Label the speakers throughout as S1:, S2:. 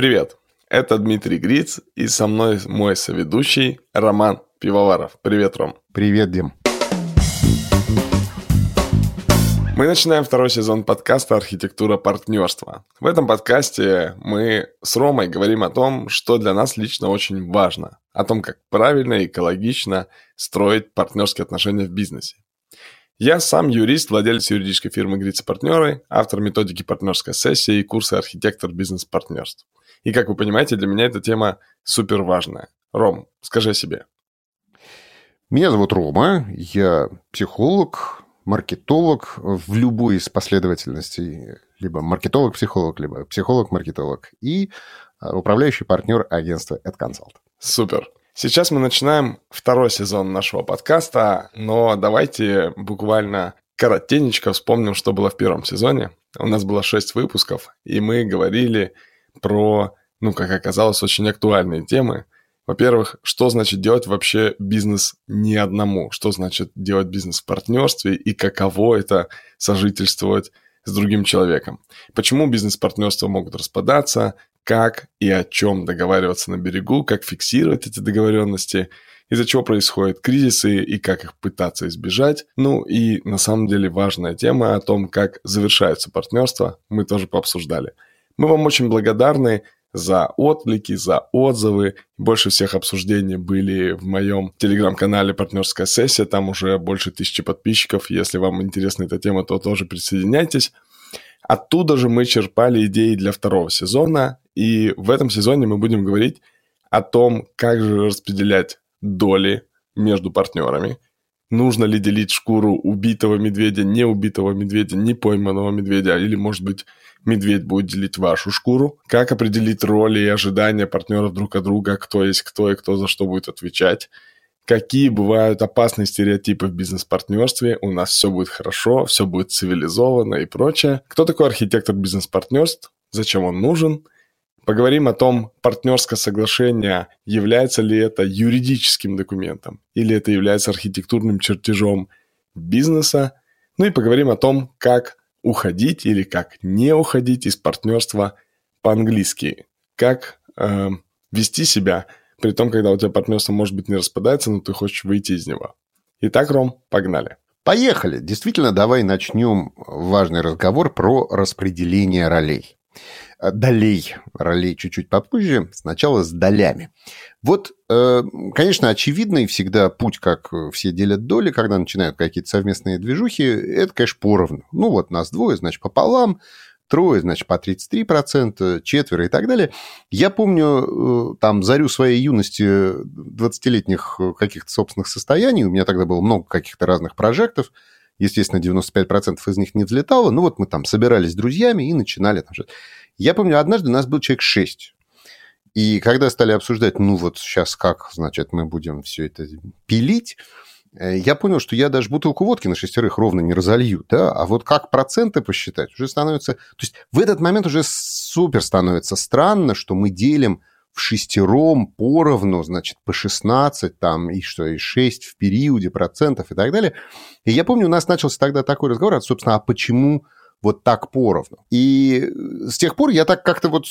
S1: Привет, это Дмитрий Гриц и со мной мой соведущий Роман Пивоваров. Привет, Ром.
S2: Привет, Дим.
S1: Мы начинаем второй сезон подкаста «Архитектура партнерства». В этом подкасте мы с Ромой говорим о том, что для нас лично очень важно. О том, как правильно и экологично строить партнерские отношения в бизнесе. Я сам юрист, владелец юридической фирмы «Грица партнеры», автор методики партнерской сессии и курса «Архитектор бизнес-партнерств». И, как вы понимаете, для меня эта тема супер важная. Ром, скажи о себе.
S2: Меня зовут Рома, я психолог, маркетолог в любой из последовательностей, либо маркетолог-психолог, либо психолог-маркетолог, и а, управляющий партнер агентства AdConsult.
S1: Супер. Сейчас мы начинаем второй сезон нашего подкаста, но давайте буквально коротенечко вспомним, что было в первом сезоне. У нас было шесть выпусков, и мы говорили про, ну, как оказалось, очень актуальные темы – во-первых, что значит делать вообще бизнес не одному? Что значит делать бизнес в партнерстве и каково это сожительствовать с другим человеком? Почему бизнес-партнерства могут распадаться? Как и о чем договариваться на берегу? Как фиксировать эти договоренности? Из-за чего происходят кризисы и как их пытаться избежать? Ну и на самом деле важная тема о том, как завершаются партнерства, мы тоже пообсуждали. Мы вам очень благодарны за отклики, за отзывы. Больше всех обсуждений были в моем телеграм-канале «Партнерская сессия». Там уже больше тысячи подписчиков. Если вам интересна эта тема, то тоже присоединяйтесь. Оттуда же мы черпали идеи для второго сезона. И в этом сезоне мы будем говорить о том, как же распределять доли между партнерами. Нужно ли делить шкуру убитого медведя, не убитого медведя, не пойманного медведя, или, может быть, медведь будет делить вашу шкуру, как определить роли и ожидания партнеров друг от друга, кто есть кто и кто за что будет отвечать, какие бывают опасные стереотипы в бизнес-партнерстве, у нас все будет хорошо, все будет цивилизованно и прочее. Кто такой архитектор бизнес-партнерств, зачем он нужен, Поговорим о том, партнерское соглашение, является ли это юридическим документом или это является архитектурным чертежом бизнеса. Ну и поговорим о том, как уходить или как не уходить из партнерства по-английски. Как э, вести себя, при том, когда у тебя партнерство, может быть, не распадается, но ты хочешь выйти из него. Итак, Ром, погнали.
S2: Поехали. Действительно, давай начнем важный разговор про распределение ролей. Долей. Ролей чуть-чуть попозже. Сначала с долями. Вот, э, конечно, очевидный всегда путь, как все делят доли, когда начинают какие-то совместные движухи, это, конечно, поровну. Ну, вот нас двое, значит, пополам, трое, значит, по 33%, четверо и так далее. Я помню, э, там, зарю своей юности 20-летних каких-то собственных состояний, у меня тогда было много каких-то разных прожектов, естественно, 95% из них не взлетало, ну, вот мы там собирались с друзьями и начинали там что-то. Я помню, однажды у нас был человек 6. И когда стали обсуждать, ну вот сейчас как, значит, мы будем все это пилить, э, я понял, что я даже бутылку водки на шестерых ровно не разолью, да, а вот как проценты посчитать, уже становится... То есть в этот момент уже супер становится странно, что мы делим в шестером поровну, значит, по 16 там, и что, и 6 в периоде процентов и так далее. И я помню, у нас начался тогда такой разговор, а, собственно, а почему вот так поровну. И с тех пор я так как-то вот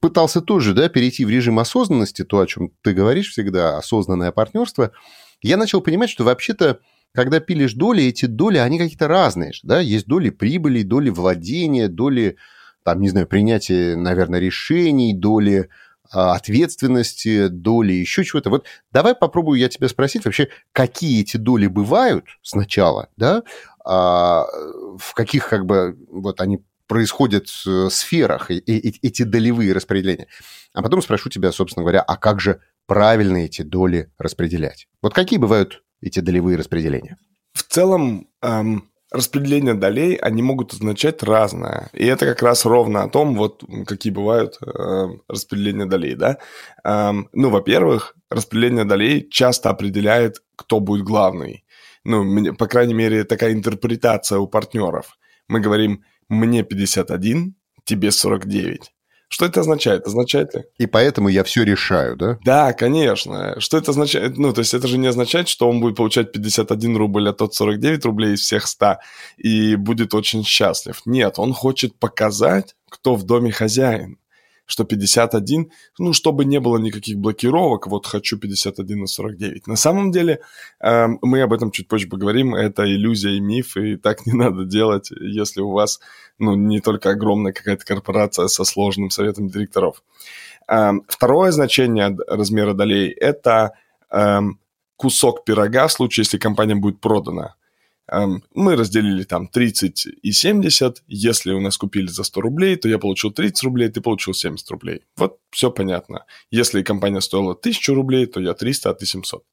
S2: пытался тоже да, перейти в режим осознанности, то, о чем ты говоришь всегда, осознанное партнерство. Я начал понимать, что вообще-то когда пилишь доли, эти доли, они какие-то разные. Да? Есть доли прибыли, доли владения, доли, там, не знаю, принятия, наверное, решений, доли ответственности, доли, еще чего-то. Вот давай попробую я тебя спросить вообще, какие эти доли бывают сначала, да, а, в каких как бы вот они происходят э, сферах, и, и, эти долевые распределения. А потом спрошу тебя, собственно говоря, а как же правильно эти доли распределять? Вот какие бывают эти долевые распределения?
S1: В целом, эм, распределение долей, они могут означать разное. И это как раз ровно о том, вот какие бывают э, распределения долей, да. Эм, ну, во-первых, распределение долей часто определяет, кто будет главный ну, по крайней мере, такая интерпретация у партнеров. Мы говорим, мне 51, тебе 49. Что это означает? Означает ли?
S2: И поэтому я все решаю, да?
S1: Да, конечно. Что это означает? Ну, то есть это же не означает, что он будет получать 51 рубль, а тот 49 рублей из всех 100 и будет очень счастлив. Нет, он хочет показать, кто в доме хозяин. Что 51, ну, чтобы не было никаких блокировок, вот хочу 51 на 49. На самом деле, э, мы об этом чуть позже поговорим, это иллюзия и миф, и так не надо делать, если у вас, ну, не только огромная какая-то корпорация со сложным советом директоров. Э, второе значение размера долей – это э, кусок пирога в случае, если компания будет продана. Эм, мы разделили там 30 и 70. Если у нас купили за 100 рублей, то я получил 30 рублей, ты получил 70 рублей. Вот все понятно. Если компания стоила 1000 рублей, то я 300, а ты 700.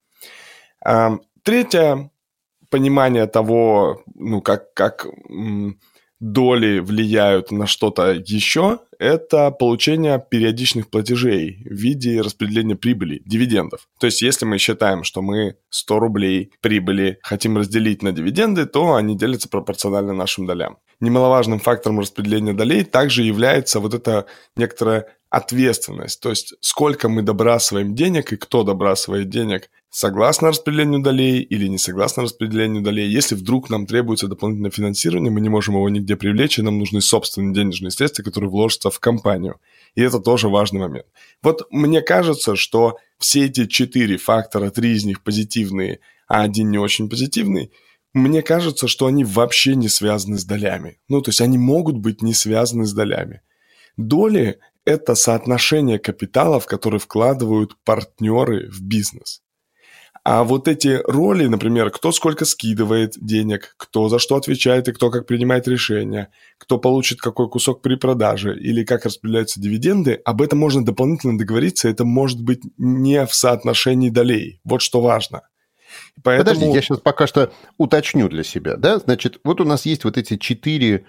S1: Эм, третье понимание того, ну, как, как доли влияют на что-то еще, это получение периодичных платежей в виде распределения прибыли, дивидендов. То есть, если мы считаем, что мы 100 рублей прибыли хотим разделить на дивиденды, то они делятся пропорционально нашим долям. Немаловажным фактором распределения долей также является вот эта некоторая ответственность, то есть сколько мы добрасываем денег и кто добрасывает денег, согласно распределению долей или не согласно распределению долей. Если вдруг нам требуется дополнительное финансирование, мы не можем его нигде привлечь, и нам нужны собственные денежные средства, которые вложатся в компанию. И это тоже важный момент. Вот мне кажется, что все эти четыре фактора, три из них позитивные, а один не очень позитивный, мне кажется, что они вообще не связаны с долями. Ну, то есть они могут быть не связаны с долями. Доли – это соотношение капиталов, которые вкладывают партнеры в бизнес. А вот эти роли, например, кто сколько скидывает денег, кто за что отвечает и кто как принимает решения, кто получит какой кусок при продаже или как распределяются дивиденды, об этом можно дополнительно договориться, это может быть не в соотношении долей. Вот что важно.
S2: Поэтому... Подожди, я сейчас пока что уточню для себя. Да? Значит, вот у нас есть вот эти четыре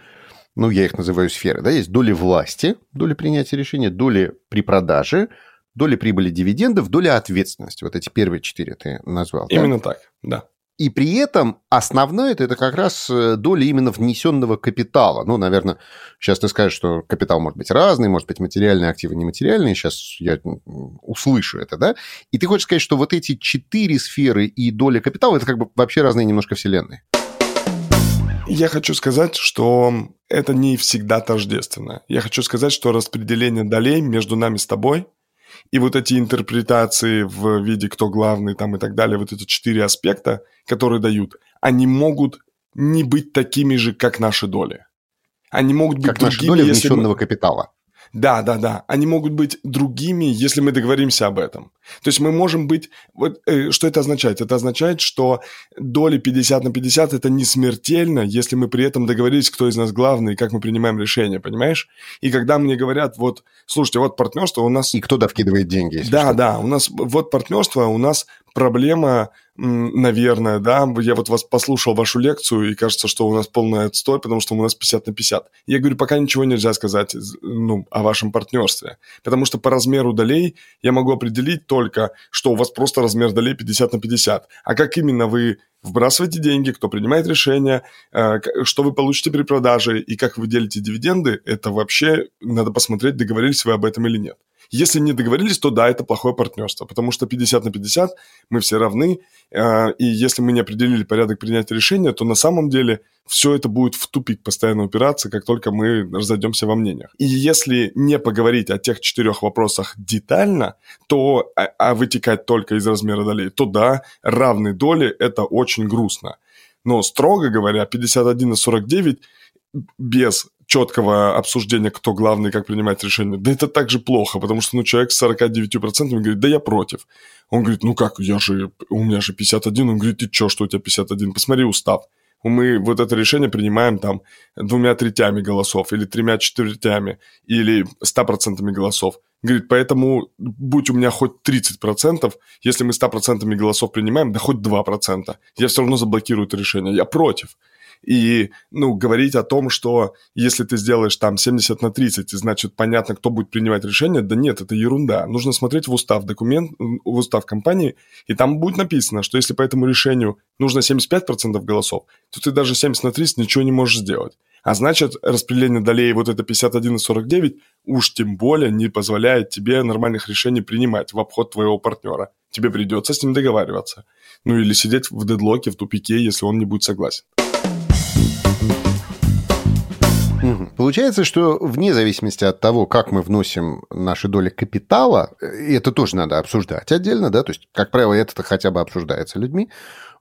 S2: ну, я их называю сферы, да, есть доли власти, доли принятия решения, доли при продаже, доля прибыли дивидендов, доля ответственности. Вот эти первые четыре ты назвал.
S1: Именно да? так, да.
S2: И при этом основное это, как раз э, доля именно внесенного капитала. Ну, наверное, сейчас ты скажешь, что капитал может быть разный, может быть материальные активы, нематериальные. Сейчас я услышу это, да? И ты хочешь сказать, что вот эти четыре сферы и доля капитала это как бы вообще разные немножко вселенные?
S1: Я хочу сказать, что это не всегда тождественно. Я хочу сказать, что распределение долей между нами с тобой и вот эти интерпретации в виде кто главный там и так далее, вот эти четыре аспекта, которые дают, они могут не быть такими же, как наши доли. Они могут быть
S2: как другими, наши доли внесенного мы... капитала.
S1: Да, да, да. Они могут быть другими, если мы договоримся об этом. То есть мы можем быть... Вот, э, что это означает? Это означает, что доли 50 на 50 это не смертельно, если мы при этом договорились, кто из нас главный и как мы принимаем решения, понимаешь? И когда мне говорят, вот, слушайте, вот партнерство у нас...
S2: И кто довкидывает деньги.
S1: Да, что. да, у нас вот партнерство, у нас проблема наверное, да. Я вот вас послушал вашу лекцию, и кажется, что у нас полный отстой, потому что у нас 50 на 50. Я говорю, пока ничего нельзя сказать ну, о вашем партнерстве, потому что по размеру долей я могу определить только, что у вас просто размер долей 50 на 50. А как именно вы вбрасываете деньги, кто принимает решения, э, что вы получите при продаже и как вы делите дивиденды, это вообще надо посмотреть, договорились вы об этом или нет. Если не договорились, то да, это плохое партнерство, потому что 50 на 50 мы все равны, э, и если мы не определили порядок принятия решения, то на самом деле все это будет в тупик постоянно упираться, как только мы разойдемся во мнениях. И если не поговорить о тех четырех вопросах детально, то, а, а вытекать только из размера долей, то да, равные доли – это очень грустно. Но, строго говоря, 51 на 49 без четкого обсуждения, кто главный, как принимать решения, да это так же плохо, потому что ну, человек с 49% говорит, да я против. Он говорит, ну как, я же, у меня же 51, он говорит, ты чё, что у тебя 51, посмотри устав. Мы вот это решение принимаем там двумя третями голосов, или тремя четвертями, или ста процентами голосов. Говорит, поэтому будь у меня хоть 30%, если мы 100% голосов принимаем, да хоть 2%, я все равно заблокирую это решение. Я против. И, ну, говорить о том, что если ты сделаешь там 70 на 30, значит, понятно, кто будет принимать решение, да нет, это ерунда. Нужно смотреть в устав документ, в устав компании, и там будет написано, что если по этому решению нужно 75% голосов, то ты даже 70 на 30 ничего не можешь сделать. А значит, распределение долей вот это 51 и 49 уж тем более не позволяет тебе нормальных решений принимать в обход твоего партнера. Тебе придется с ним договариваться. Ну или сидеть в дедлоке, в тупике, если он не будет согласен.
S2: Получается, что вне зависимости от того, как мы вносим наши доли капитала, и это тоже надо обсуждать отдельно, да, то есть, как правило, это хотя бы обсуждается людьми,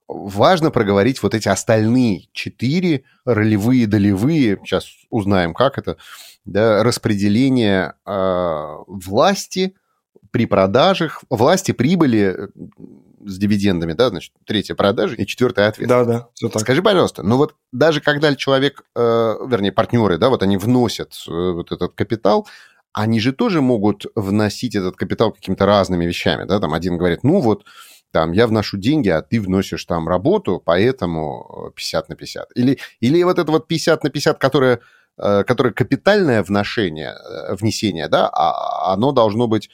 S2: важно проговорить вот эти остальные четыре ролевые, долевые, сейчас узнаем, как это, да, распределение э, власти при продажах, власти, прибыли с дивидендами, да, значит, третья продажа и четвертая ответственность.
S1: Да, да, все так.
S2: Скажи, пожалуйста, ну вот даже когда человек, э, вернее, партнеры, да, вот они вносят э, вот этот капитал, они же тоже могут вносить этот капитал какими-то разными вещами, да, там один говорит, ну вот, там, я вношу деньги, а ты вносишь там работу, поэтому 50 на 50. Или, или вот это вот 50 на 50, которое, э, которое капитальное вношение, э, внесение, да, а оно должно быть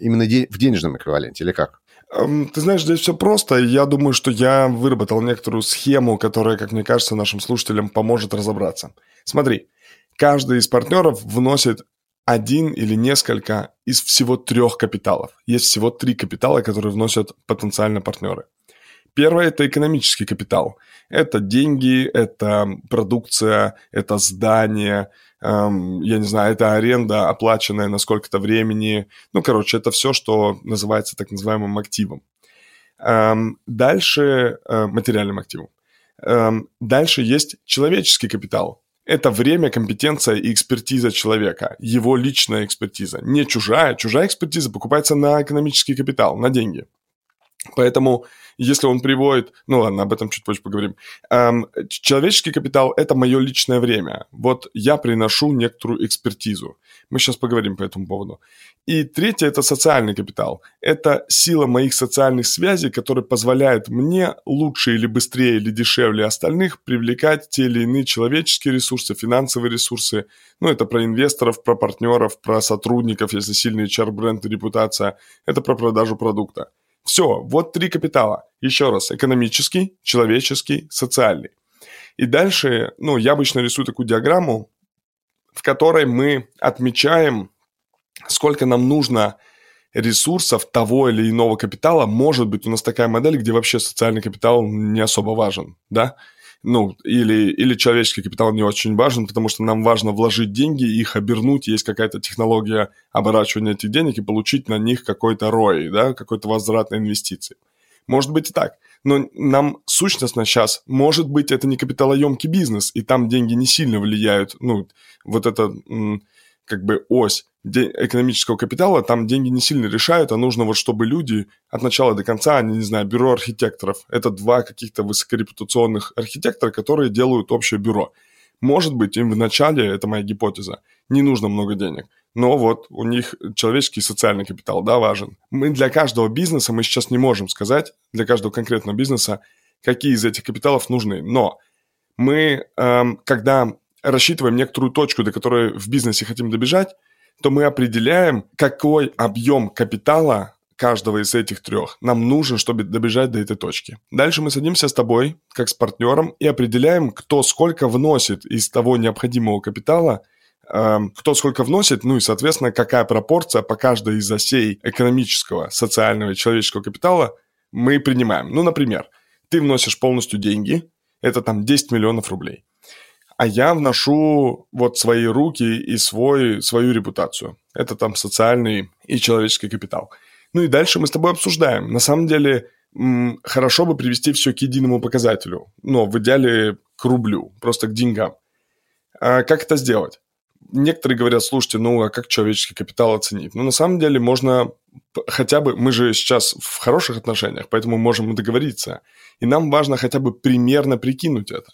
S2: именно в денежном эквиваленте, или как?
S1: Эм, ты знаешь, здесь все просто. Я думаю, что я выработал некоторую схему, которая, как мне кажется, нашим слушателям поможет разобраться. Смотри, каждый из партнеров вносит один или несколько из всего трех капиталов. Есть всего три капитала, которые вносят потенциально партнеры. Первое – это экономический капитал. Это деньги, это продукция, это здание, эм, я не знаю, это аренда, оплаченная на сколько-то времени. Ну, короче, это все, что называется так называемым активом. Эм, дальше э, материальным активом. Эм, дальше есть человеческий капитал. Это время, компетенция и экспертиза человека, его личная экспертиза. Не чужая. Чужая экспертиза покупается на экономический капитал, на деньги. Поэтому, если он приводит, ну ладно, об этом чуть позже поговорим. Эм, человеческий капитал – это мое личное время. Вот я приношу некоторую экспертизу. Мы сейчас поговорим по этому поводу. И третье – это социальный капитал. Это сила моих социальных связей, которая позволяет мне лучше или быстрее или дешевле остальных привлекать те или иные человеческие ресурсы, финансовые ресурсы. Ну, это про инвесторов, про партнеров, про сотрудников, если сильный HR-бренд и репутация. Это про продажу продукта. Все, вот три капитала. Еще раз, экономический, человеческий, социальный. И дальше, ну, я обычно рисую такую диаграмму, в которой мы отмечаем, сколько нам нужно ресурсов того или иного капитала. Может быть, у нас такая модель, где вообще социальный капитал не особо важен, да? Ну, или, или человеческий капитал не очень важен, потому что нам важно вложить деньги, их обернуть, есть какая-то технология оборачивания этих денег и получить на них какой-то рой, да, какой-то возврат на инвестиции. Может быть и так. Но нам сущностно сейчас, может быть, это не капиталоемкий бизнес, и там деньги не сильно влияют, ну, вот это как бы ось экономического капитала, там деньги не сильно решают, а нужно вот, чтобы люди от начала до конца, они, не знаю, бюро архитекторов, это два каких-то высокорепутационных архитектора, которые делают общее бюро. Может быть, им в начале, это моя гипотеза, не нужно много денег, но вот у них человеческий и социальный капитал, да, важен. Мы для каждого бизнеса, мы сейчас не можем сказать, для каждого конкретного бизнеса, какие из этих капиталов нужны, но мы, эм, когда рассчитываем некоторую точку, до которой в бизнесе хотим добежать, то мы определяем, какой объем капитала каждого из этих трех нам нужен, чтобы добежать до этой точки. Дальше мы садимся с тобой, как с партнером, и определяем, кто сколько вносит из того необходимого капитала, э, кто сколько вносит, ну и, соответственно, какая пропорция по каждой из осей экономического, социального и человеческого капитала мы принимаем. Ну, например, ты вносишь полностью деньги, это там 10 миллионов рублей а я вношу вот свои руки и свой, свою репутацию. Это там социальный и человеческий капитал. Ну и дальше мы с тобой обсуждаем. На самом деле, хорошо бы привести все к единому показателю, но в идеале к рублю, просто к деньгам. А как это сделать? Некоторые говорят, слушайте, ну а как человеческий капитал оценить? Ну на самом деле можно хотя бы, мы же сейчас в хороших отношениях, поэтому можем договориться. И нам важно хотя бы примерно прикинуть это.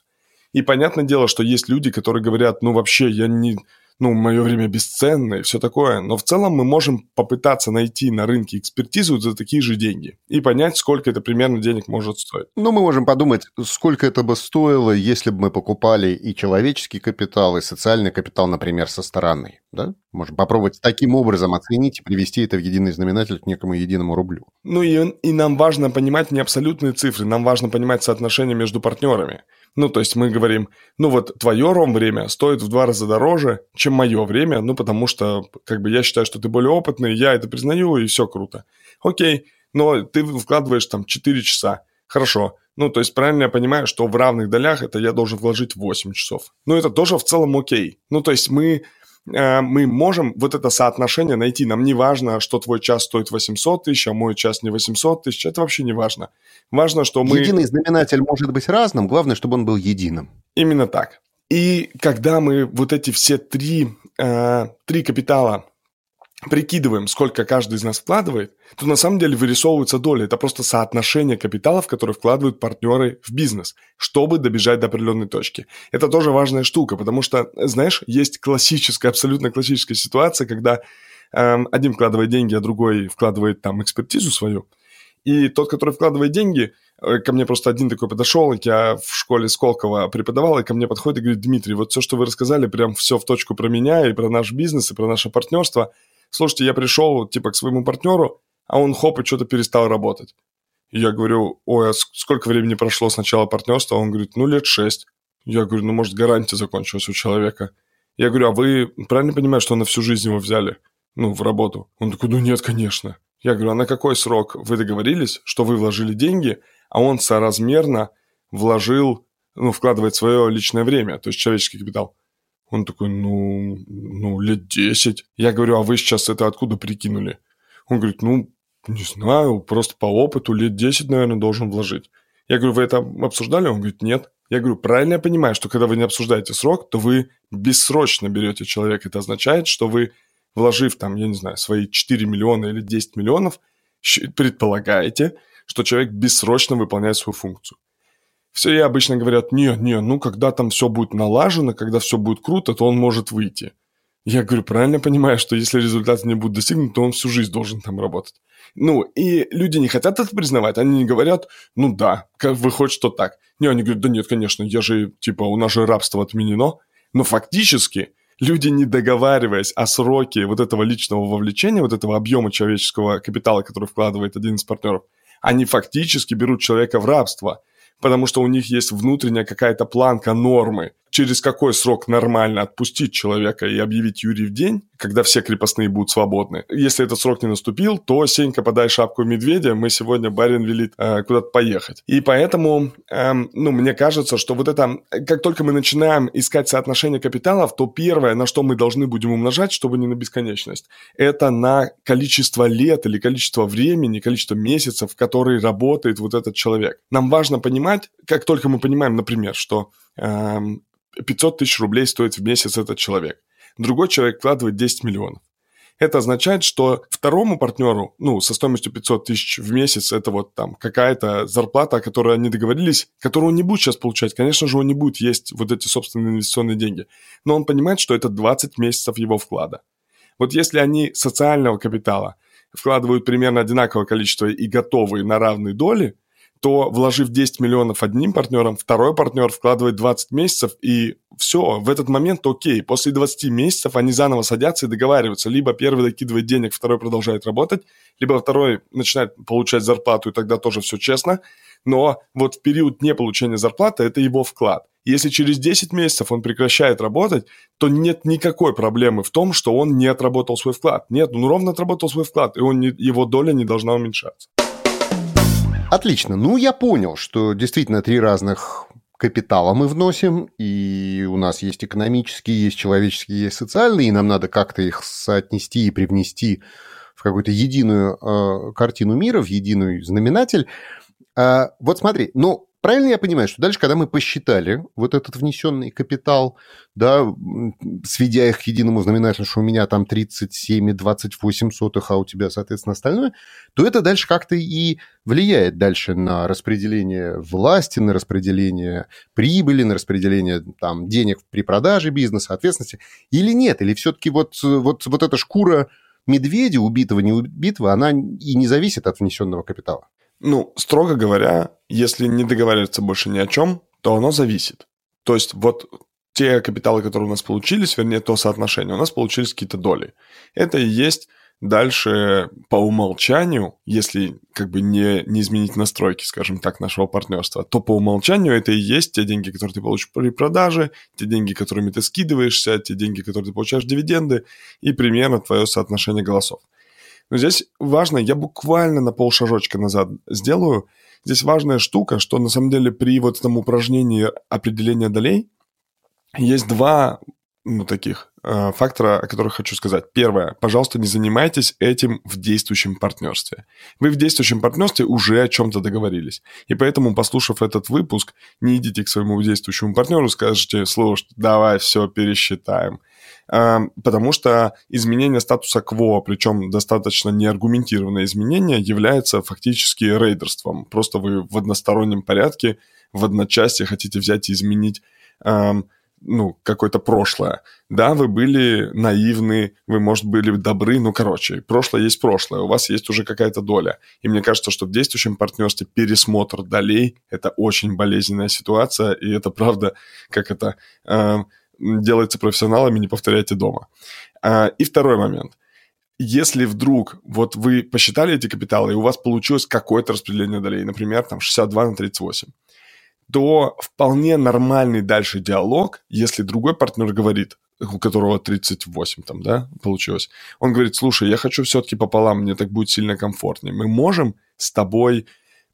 S1: И понятное дело, что есть люди, которые говорят, ну вообще я не, ну мое время бесценное и все такое. Но в целом мы можем попытаться найти на рынке экспертизу за такие же деньги и понять, сколько это примерно денег может стоить.
S2: Ну, мы можем подумать, сколько это бы стоило, если бы мы покупали и человеческий капитал, и социальный капитал, например, со стороны. Да? Можем попробовать таким образом оценить и привести это в единый знаменатель к некому единому рублю.
S1: Ну и, и нам важно понимать не абсолютные цифры, нам важно понимать соотношение между партнерами. Ну, то есть мы говорим, ну вот твое ром время стоит в два раза дороже, чем мое время, ну потому что как бы я считаю, что ты более опытный, я это признаю, и все круто. Окей, но ты вкладываешь там 4 часа. Хорошо. Ну, то есть правильно я понимаю, что в равных долях это я должен вложить 8 часов. Ну, это тоже в целом окей. Ну, то есть мы мы можем вот это соотношение найти. Нам не важно, что твой час стоит 800 тысяч, а мой час не 800 тысяч. Это вообще не важно. Важно, что мы...
S2: Единый знаменатель может быть разным, главное, чтобы он был единым.
S1: Именно так. И когда мы вот эти все три, э, три капитала прикидываем, сколько каждый из нас вкладывает, то на самом деле вырисовывается доля. Это просто соотношение капиталов, которые вкладывают партнеры в бизнес, чтобы добежать до определенной точки. Это тоже важная штука, потому что, знаешь, есть классическая, абсолютно классическая ситуация, когда э, один вкладывает деньги, а другой вкладывает там экспертизу свою. И тот, который вкладывает деньги, э, ко мне просто один такой подошел, я в школе Сколково преподавал, и ко мне подходит и говорит, Дмитрий, вот все, что вы рассказали, прям все в точку про меня и про наш бизнес, и про наше партнерство – слушайте, я пришел, типа, к своему партнеру, а он хоп, и что-то перестал работать. И я говорю, ой, а сколько времени прошло с начала партнерства? Он говорит, ну, лет шесть. Я говорю, ну, может, гарантия закончилась у человека. Я говорю, а вы правильно понимаете, что на всю жизнь его взяли? Ну, в работу. Он такой, ну, нет, конечно. Я говорю, а на какой срок вы договорились, что вы вложили деньги, а он соразмерно вложил, ну, вкладывает свое личное время, то есть человеческий капитал. Он такой, ну, ну, лет 10. Я говорю, а вы сейчас это откуда прикинули? Он говорит, ну, не знаю, просто по опыту лет 10, наверное, должен вложить. Я говорю, вы это обсуждали? Он говорит, нет. Я говорю, правильно я понимаю, что когда вы не обсуждаете срок, то вы бессрочно берете человека. Это означает, что вы, вложив там, я не знаю, свои 4 миллиона или 10 миллионов, предполагаете, что человек бессрочно выполняет свою функцию. Все обычно говорят, не, не, ну когда там все будет налажено, когда все будет круто, то он может выйти. Я говорю, правильно понимаю, что если результат не будет достигнут, то он всю жизнь должен там работать. Ну, и люди не хотят это признавать, они не говорят, ну да, как выходит, что так. Не, они говорят, да нет, конечно, я же, типа, у нас же рабство отменено. Но фактически люди, не договариваясь о сроке вот этого личного вовлечения, вот этого объема человеческого капитала, который вкладывает один из партнеров, они фактически берут человека в рабство – потому что у них есть внутренняя какая-то планка нормы, через какой срок нормально отпустить человека и объявить Юрий в день, когда все крепостные будут свободны. Если этот срок не наступил, то, Сенька, подай шапку медведя, мы сегодня, барин велит э, куда-то поехать. И поэтому, э, ну, мне кажется, что вот это, как только мы начинаем искать соотношение капиталов, то первое, на что мы должны будем умножать, чтобы не на бесконечность, это на количество лет или количество времени, количество месяцев, в которые работает вот этот человек. Нам важно понимать, как только мы понимаем, например, что э, 500 тысяч рублей стоит в месяц этот человек. Другой человек вкладывает 10 миллионов. Это означает, что второму партнеру, ну, со стоимостью 500 тысяч в месяц, это вот там какая-то зарплата, о которой они договорились, которую он не будет сейчас получать. Конечно же, он не будет есть вот эти собственные инвестиционные деньги. Но он понимает, что это 20 месяцев его вклада. Вот если они социального капитала вкладывают примерно одинаковое количество и готовы на равные доли, то вложив 10 миллионов одним партнером, второй партнер вкладывает 20 месяцев, и все, в этот момент окей. После 20 месяцев они заново садятся и договариваются. Либо первый докидывает денег, второй продолжает работать, либо второй начинает получать зарплату, и тогда тоже все честно. Но вот в период неполучения зарплаты это его вклад. Если через 10 месяцев он прекращает работать, то нет никакой проблемы в том, что он не отработал свой вклад. Нет, он ровно отработал свой вклад, и он не, его доля не должна уменьшаться.
S2: Отлично. Ну, я понял, что действительно три разных капитала мы вносим, и у нас есть экономические, есть человеческие, есть социальные, и нам надо как-то их соотнести и привнести в какую-то единую э, картину мира, в единый знаменатель. Э, вот смотри, ну, Правильно я понимаю, что дальше, когда мы посчитали вот этот внесенный капитал, да, сведя их к единому знаменателю, что у меня там 37,28 сотых, а у тебя, соответственно, остальное, то это дальше как-то и влияет дальше на распределение власти, на распределение прибыли, на распределение там, денег при продаже бизнеса, ответственности, или нет? Или все-таки вот, вот, вот эта шкура медведя, убитого, не убитого, она и не зависит от внесенного капитала?
S1: Ну, строго говоря, если не договариваться больше ни о чем, то оно зависит. То есть вот те капиталы, которые у нас получились, вернее, то соотношение, у нас получились какие-то доли. Это и есть дальше по умолчанию, если как бы не, не изменить настройки, скажем так, нашего партнерства, то по умолчанию это и есть те деньги, которые ты получишь при продаже, те деньги, которыми ты скидываешься, те деньги, которые ты получаешь дивиденды, и примерно твое соотношение голосов. Но здесь важно, я буквально на полшажочка назад сделаю. Здесь важная штука, что на самом деле при вот этом упражнении определения долей есть два ну, таких э, фактора, о которых хочу сказать. Первое. Пожалуйста, не занимайтесь этим в действующем партнерстве. Вы в действующем партнерстве уже о чем-то договорились. И поэтому, послушав этот выпуск, не идите к своему действующему партнеру, скажете, слушай, давай все пересчитаем. Э, потому что изменение статуса КВО, причем достаточно неаргументированное изменение, является фактически рейдерством. Просто вы в одностороннем порядке, в одночасье хотите взять и изменить эм, ну, какое-то прошлое. Да, вы были наивны, вы, может, были добры, ну, короче, прошлое есть прошлое, у вас есть уже какая-то доля. И мне кажется, что в действующем партнерстве пересмотр долей – это очень болезненная ситуация, и это правда, как это э, делается профессионалами, не повторяйте дома. Э, и второй момент – если вдруг вот вы посчитали эти капиталы, и у вас получилось какое-то распределение долей, например, там 62 на 38, то вполне нормальный дальше диалог, если другой партнер говорит, у которого 38 там, да, получилось, он говорит, слушай, я хочу все-таки пополам, мне так будет сильно комфортнее. Мы можем с тобой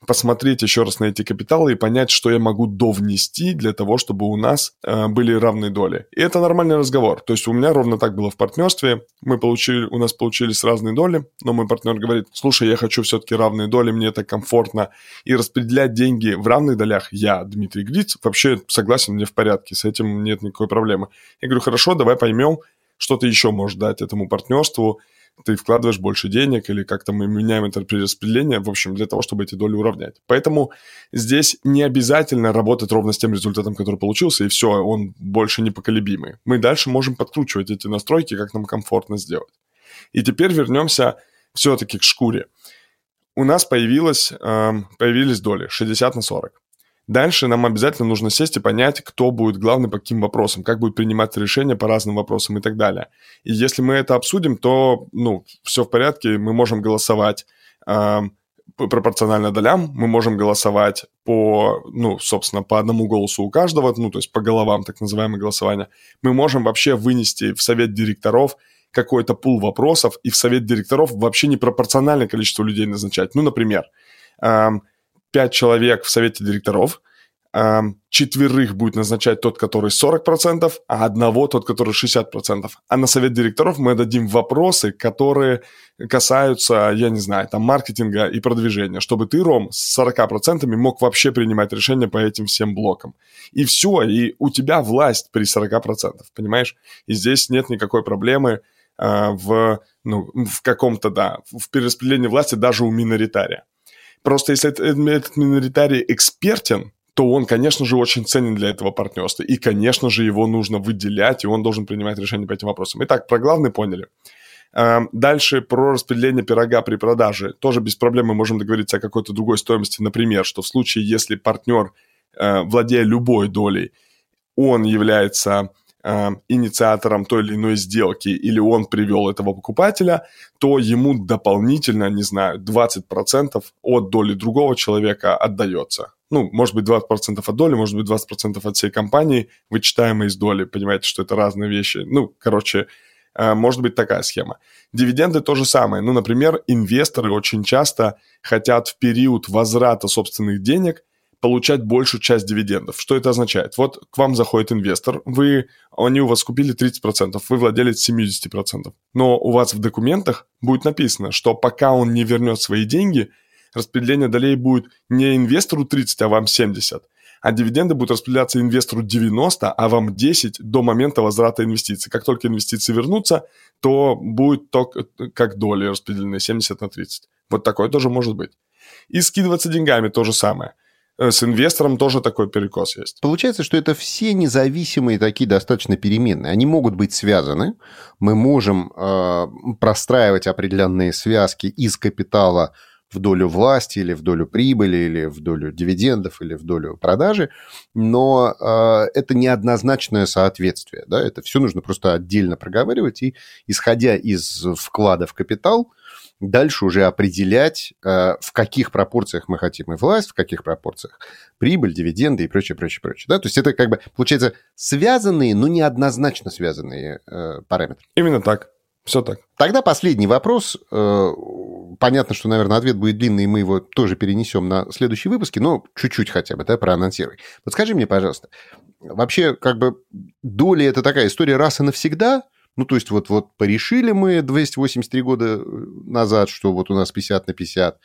S1: посмотреть еще раз на эти капиталы и понять, что я могу довнести для того, чтобы у нас э, были равные доли. И это нормальный разговор. То есть у меня ровно так было в партнерстве. Мы получили, у нас получились разные доли, но мой партнер говорит, слушай, я хочу все-таки равные доли, мне это комфортно. И распределять деньги в равных долях я, Дмитрий Гриц, вообще согласен, мне в порядке, с этим нет никакой проблемы. Я говорю, хорошо, давай поймем, что ты еще можешь дать этому партнерству, ты вкладываешь больше денег или как-то мы меняем это перераспределение, в общем, для того, чтобы эти доли уравнять. Поэтому здесь не обязательно работать ровно с тем результатом, который получился, и все, он больше непоколебимый. Мы дальше можем подкручивать эти настройки, как нам комфортно сделать. И теперь вернемся все-таки к шкуре. У нас появилось, эм, появились доли 60 на 40. Дальше нам обязательно нужно сесть и понять, кто будет главный по каким вопросам, как будет приниматься решение по разным вопросам и так далее. И если мы это обсудим, то, ну, все в порядке, мы можем голосовать эм, пропорционально долям, мы можем голосовать по, ну, собственно, по одному голосу у каждого, ну, то есть по головам, так называемое голосование. Мы можем вообще вынести в совет директоров какой-то пул вопросов и в совет директоров вообще непропорциональное количество людей назначать. Ну, например, эм, 5 человек в совете директоров, четверых будет назначать тот, который 40%, а одного тот, который 60%. А на совет директоров мы дадим вопросы, которые касаются, я не знаю, там маркетинга и продвижения, чтобы ты, Ром, с 40% мог вообще принимать решения по этим всем блокам. И все, и у тебя власть при 40%, понимаешь? И здесь нет никакой проблемы а, в, ну, в каком-то, да, в перераспределении власти даже у миноритария. Просто если этот миноритарий экспертен, то он, конечно же, очень ценен для этого партнерства. И, конечно же, его нужно выделять, и он должен принимать решения по этим вопросам. Итак, про главный поняли. Эм, дальше про распределение пирога при продаже. Тоже без проблем мы можем договориться о какой-то другой стоимости. Например, что в случае, если партнер, э, владея любой долей, он является э, инициатором той или иной сделки, или он привел этого покупателя, то ему дополнительно, не знаю, 20% от доли другого человека отдается. Ну, может быть, 20% от доли, может быть, 20% от всей компании, вычитаемой из доли. Понимаете, что это разные вещи. Ну, короче, э, может быть такая схема. Дивиденды то же самое. Ну, например, инвесторы очень часто хотят в период возврата собственных денег получать большую часть дивидендов. Что это означает? Вот к вам заходит инвестор, вы, они у вас купили 30%, вы владелец 70%. Но у вас в документах будет написано, что пока он не вернет свои деньги, распределение долей будет не инвестору 30, а вам 70. А дивиденды будут распределяться инвестору 90, а вам 10 до момента возврата инвестиций. Как только инвестиции вернутся, то будет то, как доли распределены 70 на 30. Вот такое тоже может быть. И скидываться деньгами то же самое. Э, с инвестором тоже такой перекос есть.
S2: Получается, что это все независимые такие достаточно переменные. Они могут быть связаны. Мы можем э, простраивать определенные связки из капитала в долю власти или в долю прибыли или в долю дивидендов или в долю продажи, но э, это неоднозначное соответствие. Да? Это все нужно просто отдельно проговаривать и, исходя из вклада в капитал, дальше уже определять, э, в каких пропорциях мы хотим и власть, в каких пропорциях прибыль, дивиденды и прочее, прочее, прочее. Да? То есть это как бы, получается, связанные, но неоднозначно связанные э, параметры.
S1: Именно так. все так.
S2: Тогда последний вопрос. Э, понятно, что, наверное, ответ будет длинный, и мы его тоже перенесем на следующие выпуски, но чуть-чуть хотя бы, да, проанонсируй. Вот скажи мне, пожалуйста, вообще, как бы, доля это такая история раз и навсегда? Ну, то есть, вот, вот порешили мы 283 года э, назад, что вот у нас 50 на 50,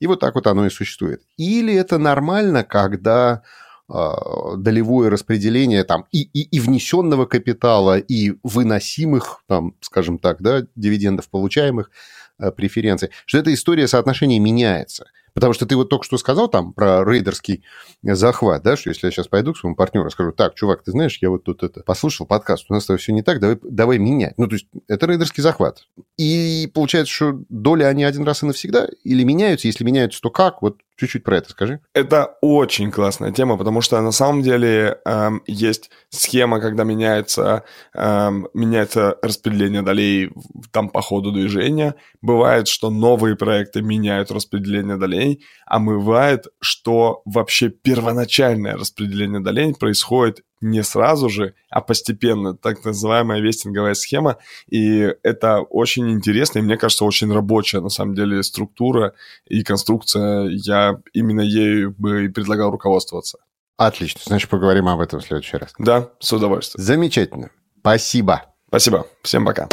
S2: и вот так вот оно и существует. Или это нормально, когда а, долевое распределение там и, и, и внесенного капитала, и выносимых, там, скажем так, да, дивидендов получаемых э, преференций, что эта история соотношения меняется. Потому что ты вот только что сказал там про рейдерский захват, да, что если я сейчас пойду к своему партнеру скажу, так, чувак, ты знаешь, я вот тут это послушал подкаст, у нас все не так, давай, давай менять. Ну, то есть это рейдерский захват. И получается, что доли они один раз и навсегда или меняются? Если меняются, то как? Вот Чуть-чуть про это скажи.
S1: Это очень классная тема, потому что на самом деле эм, есть схема, когда меняется, эм, меняется распределение долей там по ходу движения. Бывает, что новые проекты меняют распределение долей, а бывает, что вообще первоначальное распределение долей происходит не сразу же, а постепенно, так называемая вестинговая схема, и это очень интересно, и мне кажется, очень рабочая, на самом деле, структура и конструкция, я именно ею бы и предлагал руководствоваться.
S2: Отлично, значит, поговорим об этом в следующий раз.
S1: Да, с удовольствием.
S2: Замечательно. Спасибо.
S1: Спасибо. Всем пока.